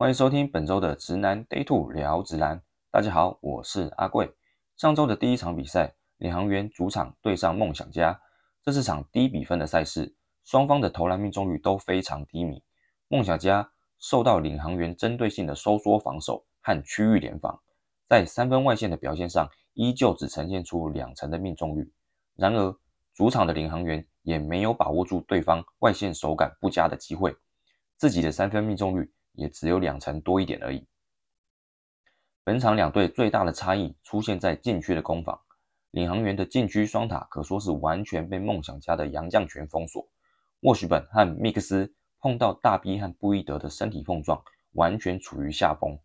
欢迎收听本周的直男 Day Two 聊直男。大家好，我是阿贵。上周的第一场比赛，领航员主场对上梦想家，这是场低比分的赛事，双方的投篮命中率都非常低迷。梦想家受到领航员针对性的收缩防守和区域联防，在三分外线的表现上依旧只呈现出两成的命中率。然而，主场的领航员也没有把握住对方外线手感不佳的机会，自己的三分命中率。也只有两成多一点而已。本场两队最大的差异出现在禁区的攻防，领航员的禁区双塔可说是完全被梦想家的杨将权封锁。沃许本和密克斯碰到大 B 和布伊德的身体碰撞，完全处于下风，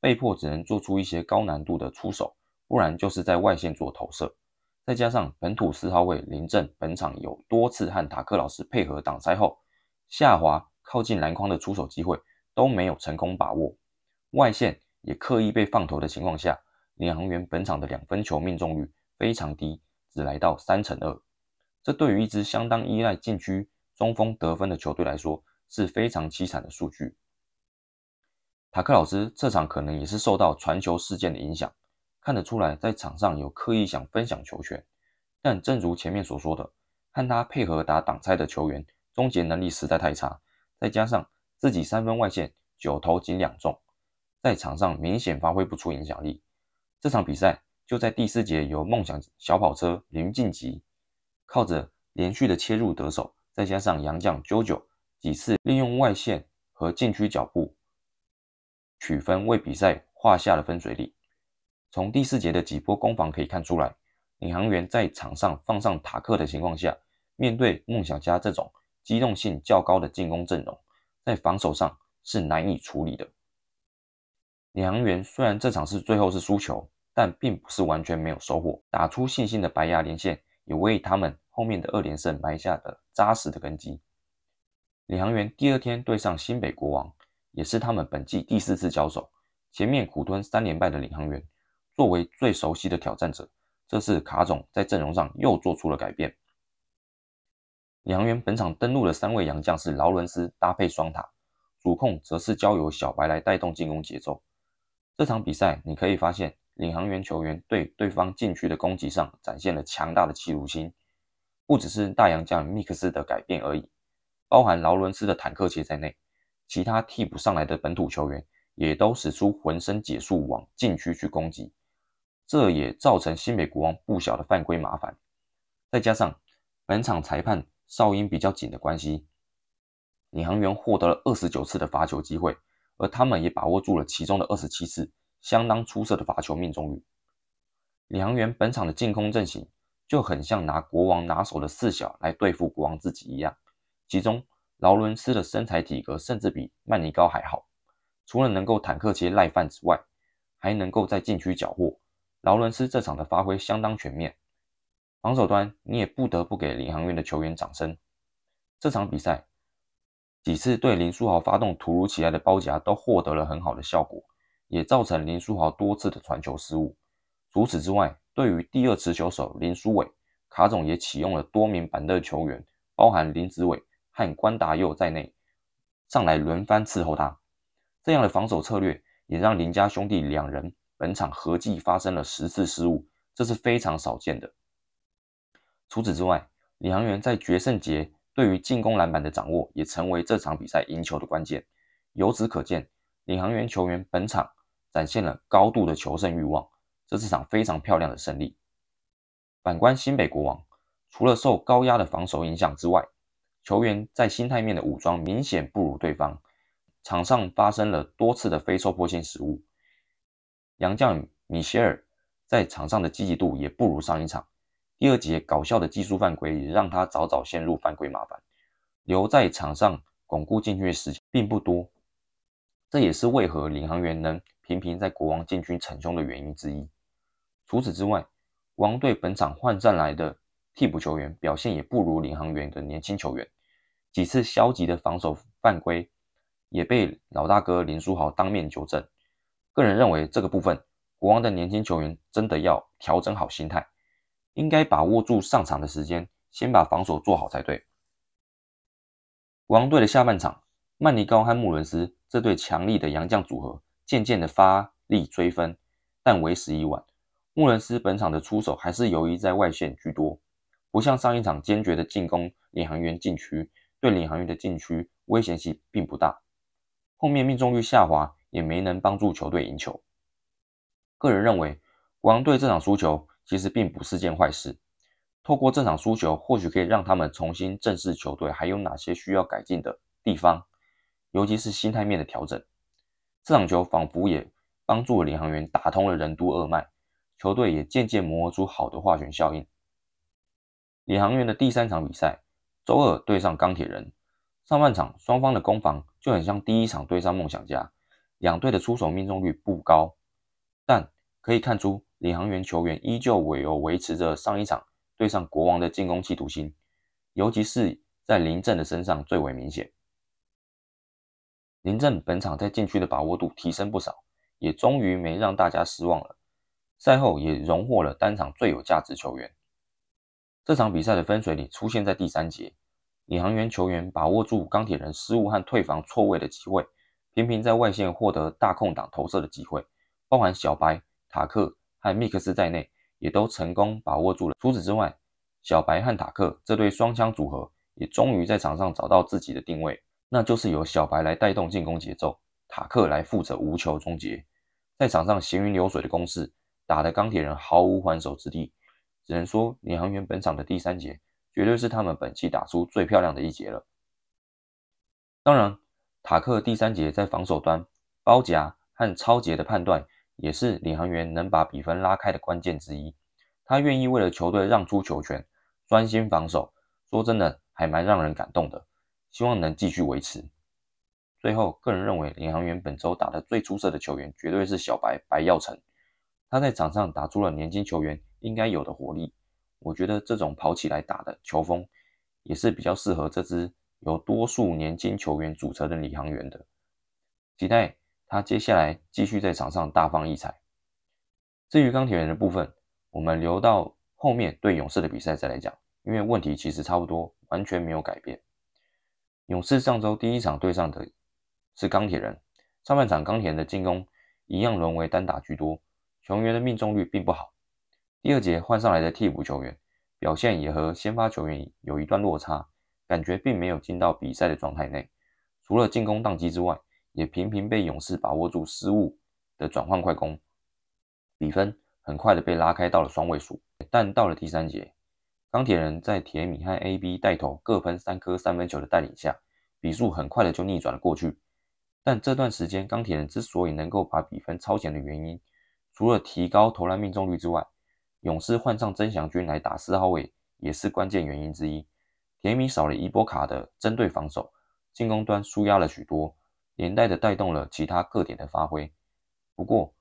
被迫只能做出一些高难度的出手，不然就是在外线做投射。再加上本土四号位林正本场有多次和塔克老师配合挡拆后下滑靠近篮筐的出手机会。都没有成功把握，外线也刻意被放投的情况下，领航员本场的两分球命中率非常低，只来到三成二。这对于一支相当依赖禁区中锋得分的球队来说是非常凄惨的数据。塔克老师这场可能也是受到传球事件的影响，看得出来在场上有刻意想分享球权，但正如前面所说的，和他配合打挡拆的球员终结能力实在太差，再加上。自己三分外线九投仅两中，在场上明显发挥不出影响力。这场比赛就在第四节由梦想小跑车林晋级靠着连续的切入得手，再加上杨将 JoJo 几次利用外线和禁区脚步取分，为比赛画下了分水岭。从第四节的几波攻防可以看出来，领航员在场上放上塔克的情况下，面对梦想家这种机动性较高的进攻阵容。在防守上是难以处理的。领航员虽然这场是最后是输球，但并不是完全没有收获。打出信心的白牙连线也为他们后面的二连胜埋下了扎实的根基。领航员第二天对上新北国王，也是他们本季第四次交手。前面苦吞三连败的领航员，作为最熟悉的挑战者，这次卡总在阵容上又做出了改变。领航员本场登陆的三位洋将是劳伦斯搭配双塔，主控则是交由小白来带动进攻节奏。这场比赛你可以发现，领航员球员对对方禁区的攻击上展现了强大的企图心，不只是大洋将密克斯的改变而已，包含劳伦斯的坦克切在内，其他替补上来的本土球员也都使出浑身解数往禁区去攻击，这也造成新美国王不小的犯规麻烦。再加上本场裁判。哨音比较紧的关系，领航员获得了二十九次的罚球机会，而他们也把握住了其中的二十七次，相当出色的罚球命中率。领航员本场的进攻阵型就很像拿国王拿手的四小来对付国王自己一样，其中劳伦斯的身材体格甚至比曼尼高还好，除了能够坦克切赖饭之外，还能够在禁区缴获。劳伦斯这场的发挥相当全面。防守端，你也不得不给领航员的球员掌声。这场比赛几次对林书豪发动突如其来的包夹，都获得了很好的效果，也造成林书豪多次的传球失误。除此之外，对于第二持球手林书伟，卡总也启用了多名板凳球员，包含林子伟和关达佑在内，上来轮番伺候他。这样的防守策略，也让林家兄弟两人本场合计发生了十次失误，这是非常少见的。除此之外，领航员在决胜节对于进攻篮板的掌握也成为这场比赛赢球的关键。由此可见，领航员球员本场展现了高度的求胜欲望，这是场非常漂亮的胜利。反观新北国王，除了受高压的防守影响之外，球员在心态面的武装明显不如对方，场上发生了多次的非受迫性失误。杨将米歇尔在场上的积极度也不如上一场。第二节搞笑的技术犯规也让他早早陷入犯规麻烦，留在场上巩固禁区的时间并不多，这也是为何领航员能频频在国王禁区逞凶的原因之一。除此之外，国王队本场换上来的替补球员表现也不如领航员的年轻球员，几次消极的防守犯规也被老大哥林书豪当面纠正。个人认为这个部分，国王的年轻球员真的要调整好心态。应该把握住上场的时间，先把防守做好才对。国王队的下半场，曼尼高和穆伦斯这对强力的洋将组合渐渐的发力追分，但为时已晚。穆伦斯本场的出手还是由于在外线居多，不像上一场坚决的进攻领航员禁区，对领航员的禁区危险性并不大。后面命中率下滑，也没能帮助球队赢球。个人认为，国王队这场输球其实并不是件坏事。透过这场输球，或许可以让他们重新正视球队还有哪些需要改进的地方，尤其是心态面的调整。这场球仿佛也帮助了领航员打通了任督二脉。球队也渐渐磨合出好的化学效应。领航员的第三场比赛，周二对上钢铁人，上半场双方的攻防就很像第一场对上梦想家，两队的出手命中率不高，但可以看出领航员球员依旧唯有维持着上一场对上国王的进攻企图心，尤其是在林振的身上最为明显。林振本场在禁区的把握度提升不少，也终于没让大家失望了。赛后也荣获了单场最有价值球员。这场比赛的分水岭出现在第三节，领航员球员把握住钢铁人失误和退防错位的机会，频频在外线获得大空档投射的机会，包含小白、塔克和密克斯在内，也都成功把握住了。除此之外，小白和塔克这对双枪组合也终于在场上找到自己的定位，那就是由小白来带动进攻节奏，塔克来负责无球终结，在场上行云流水的攻势。打的钢铁人毫无还手之力，只能说领航员本场的第三节绝对是他们本期打出最漂亮的一节了。当然，塔克第三节在防守端包夹和超节的判断，也是领航员能把比分拉开的关键之一。他愿意为了球队让出球权，专心防守，说真的还蛮让人感动的。希望能继续维持。最后，个人认为领航员本周打的最出色的球员，绝对是小白白耀成。他在场上打出了年轻球员应该有的活力，我觉得这种跑起来打的球风也是比较适合这支由多数年轻球员组成的领航员的。期待他接下来继续在场上大放异彩。至于钢铁人的部分，我们留到后面对勇士的比赛再来讲，因为问题其实差不多，完全没有改变。勇士上周第一场对上的是钢铁人，上半场钢铁人的进攻一样沦为单打居多。球员的命中率并不好。第二节换上来的替补球员表现也和先发球员有一段落差，感觉并没有进到比赛的状态内。除了进攻宕机之外，也频频被勇士把握住失误的转换快攻，比分很快的被拉开到了双位数。但到了第三节，钢铁人在铁米和 AB 带头各喷三颗三分球的带领下，比数很快的就逆转了过去。但这段时间钢铁人之所以能够把比分超前的原因，除了提高投篮命中率之外，勇士换上曾祥军来打四号位也是关键原因之一。铁米少了伊波卡的针对防守，进攻端输压了许多，连带的带动了其他各点的发挥。不过，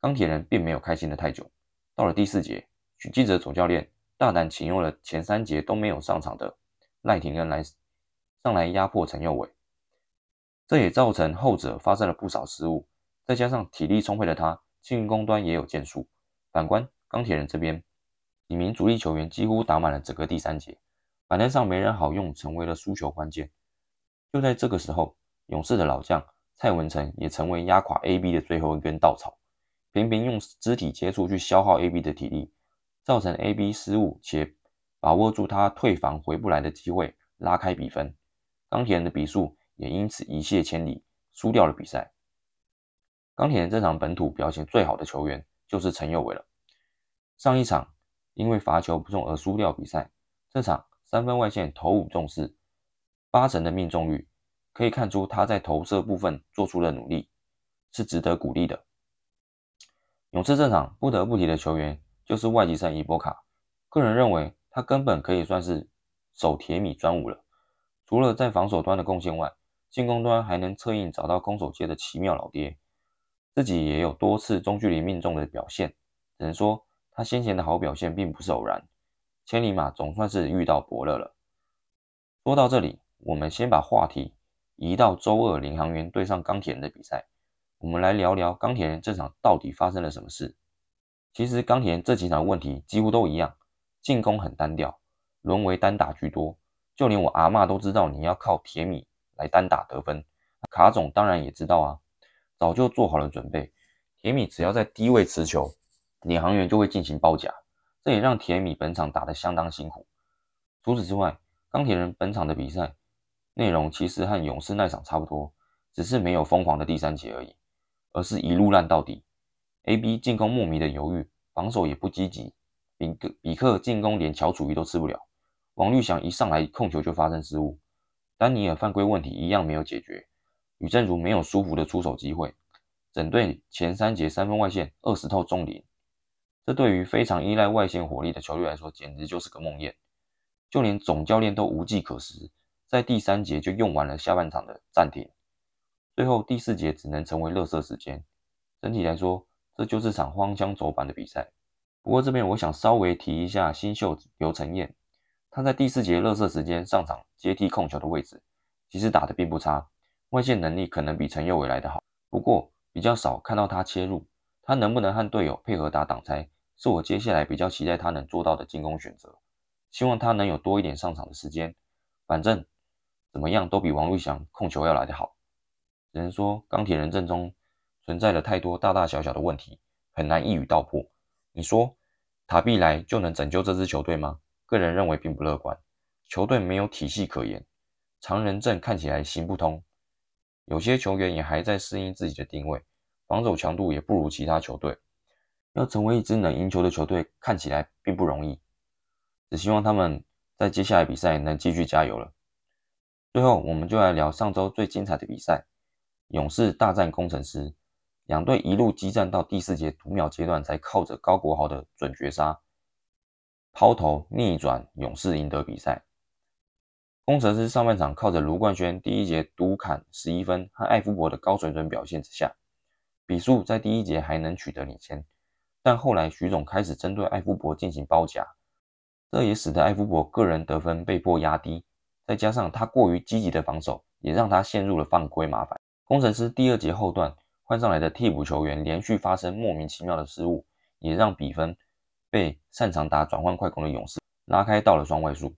钢铁人并没有开心的太久。到了第四节，许基哲总教练大胆请用了前三节都没有上场的赖廷恩来上来压迫陈佑伟，这也造成后者发生了不少失误。再加上体力充沛的他。进攻端也有建树。反观钢铁人这边，几名主力球员几乎打满了整个第三节，板凳上没人好用，成为了输球关键。就在这个时候，勇士的老将蔡文成也成为压垮 AB 的最后一根稻草，频频用肢体接触去消耗 AB 的体力，造成 AB 失误且把握住他退防回不来的机会，拉开比分。钢铁人的比数也因此一泻千里，输掉了比赛。钢铁人这场本土表现最好的球员就是陈佑伟了。上一场因为罚球不中而输掉比赛，这场三分外线投五中四，八成的命中率，可以看出他在投射部分做出了努力，是值得鼓励的。勇士这场不得不提的球员就是外籍生伊波卡，个人认为他根本可以算是守铁米专武了。除了在防守端的贡献外，进攻端还能策应找到攻守界的奇妙老爹。自己也有多次中距离命中的表现，只能说他先前的好表现并不是偶然。千里马总算是遇到伯乐了。说到这里，我们先把话题移到周二领航员对上钢铁人的比赛，我们来聊聊钢铁人这场到底发生了什么事。其实钢铁人这几场问题几乎都一样，进攻很单调，沦为单打居多，就连我阿妈都知道你要靠铁米来单打得分，卡总当然也知道啊，早就做好了准备。铁米只要在低位持球，领航员就会进行包夹，这也让铁米本场打得相当辛苦。除此之外，钢铁人本场的比赛内容其实和勇士那场差不多，只是没有疯狂的第三节而已，而是一路烂到底。A.B 进攻莫名的犹豫，防守也不积极，比克比克进攻连乔楚瑜都吃不了。王绿翔一上来控球就发生失误，丹尼尔犯规问题一样没有解决，吕正如没有舒服的出手机会。整队前三节三分外线二十投中零，这对于非常依赖外线火力的球队来说，简直就是个梦魇。就连总教练都无计可施，在第三节就用完了下半场的暂停，最后第四节只能成为垃圾时间。整体来说，这就是场荒腔走板的比赛。不过这边我想稍微提一下新秀刘承彦，他在第四节垃圾时间上场接替控球的位置，其实打得并不差，外线能力可能比陈佑伟来得好。不过比较少看到他切入，他能不能和队友配合打挡拆，是我接下来比较期待他能做到的进攻选择。希望他能有多一点上场的时间，反正怎么样都比王绿翔控球要来得好。只能说钢铁人阵中存在了太多大大小小的问题，很难一语道破。你说塔碧来就能拯救这支球队吗？个人认为并不乐观。球队没有体系可言，常人阵看起来行不通。有些球员也还在适应自己的定位，防守强度也不如其他球队。要成为一支能赢球的球队，看起来并不容易。只希望他们在接下来比赛能继续加油了。最后，我们就来聊上周最精彩的比赛——勇士大战工程师。两队一路激战到第四节读秒阶段，才靠着高国豪的准绝杀抛投逆转，勇士赢得比赛。工程师上半场靠着卢冠轩第一节独砍十一分和艾夫伯的高水准表现之下，比数在第一节还能取得领先。但后来徐总开始针对艾夫伯进行包夹，这也使得艾夫伯个人得分被迫压低。再加上他过于积极的防守，也让他陷入了犯规麻烦。工程师第二节后段换上来的替补球员连续发生莫名其妙的失误，也让比分被擅长打转换快攻的勇士拉开到了双位数。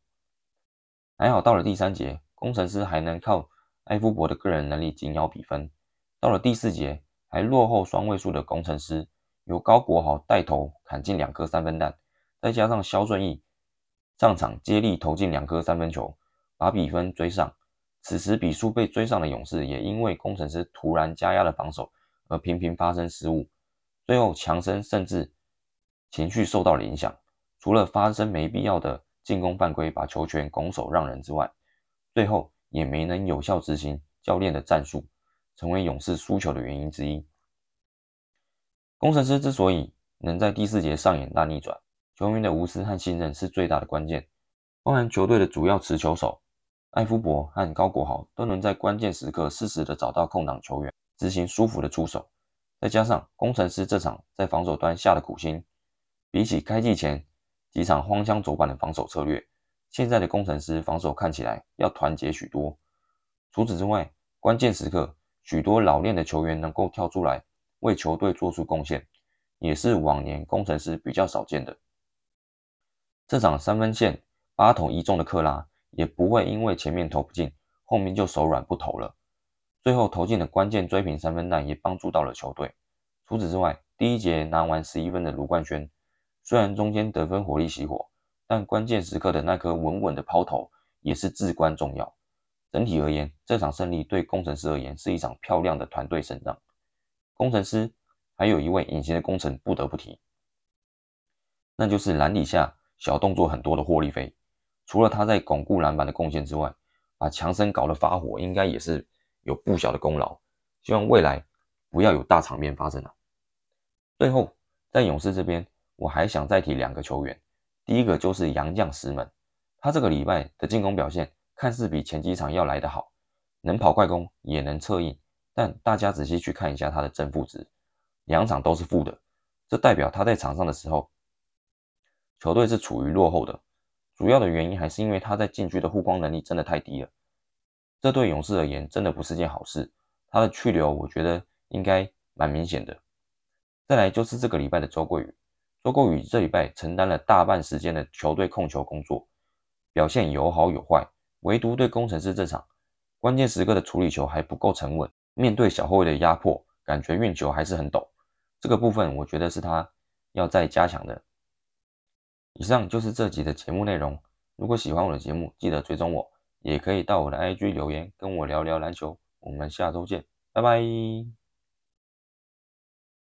还好，到了第三节，工程师还能靠埃夫伯的个人能力紧咬比分。到了第四节，还落后双位数的工程师，由高国豪带头砍进两颗三分弹，再加上肖顺义上场接力投进两颗三分球，把比分追上。此时比数被追上的勇士，也因为工程师突然加压的防守而频频发生失误，最后强生甚至情绪受到了影响，除了发生没必要的。进攻犯规，把球权拱手让人之外，最后也没能有效执行教练的战术，成为勇士输球的原因之一。工程师之所以能在第四节上演大逆转，球员的无私和信任是最大的关键。包含球队的主要持球手艾夫伯和高国豪都能在关键时刻适时的找到空档球员，执行舒服的出手。再加上工程师这场在防守端下的苦心，比起开季前。几场荒腔走板的防守策略，现在的工程师防守看起来要团结许多。除此之外，关键时刻许多老练的球员能够跳出来为球队做出贡献，也是往年工程师比较少见的。这场三分线八投一中的克拉，也不会因为前面投不进，后面就手软不投了。最后投进的关键追平三分弹，也帮助到了球队。除此之外，第一节拿完十一分的卢冠轩。虽然中间得分火力熄火，但关键时刻的那颗稳稳的抛投也是至关重要。整体而言，这场胜利对工程师而言是一场漂亮的团队胜仗。工程师还有一位隐形的功臣不得不提，那就是篮底下小动作很多的霍利菲。除了他在巩固篮板的贡献之外，把强森搞得发火，应该也是有不小的功劳。希望未来不要有大场面发生啊！最后，在勇士这边。我还想再提两个球员，第一个就是杨将石门，他这个礼拜的进攻表现看似比前几场要来得好，能跑快攻也能策应，但大家仔细去看一下他的正负值，两场都是负的，这代表他在场上的时候，球队是处于落后的，主要的原因还是因为他在禁区的护框能力真的太低了，这对勇士而言真的不是件好事，他的去留我觉得应该蛮明显的，再来就是这个礼拜的周桂宇。周桂宇这礼拜承担了大半时间的球队控球工作，表现有好有坏。唯独对工程师这场，关键时刻的处理球还不够沉稳，面对小后卫的压迫，感觉运球还是很抖。这个部分我觉得是他要再加强的。以上就是这集的节目内容。如果喜欢我的节目，记得追踪我，也可以到我的 IG 留言跟我聊聊篮球。我们下周见，拜拜。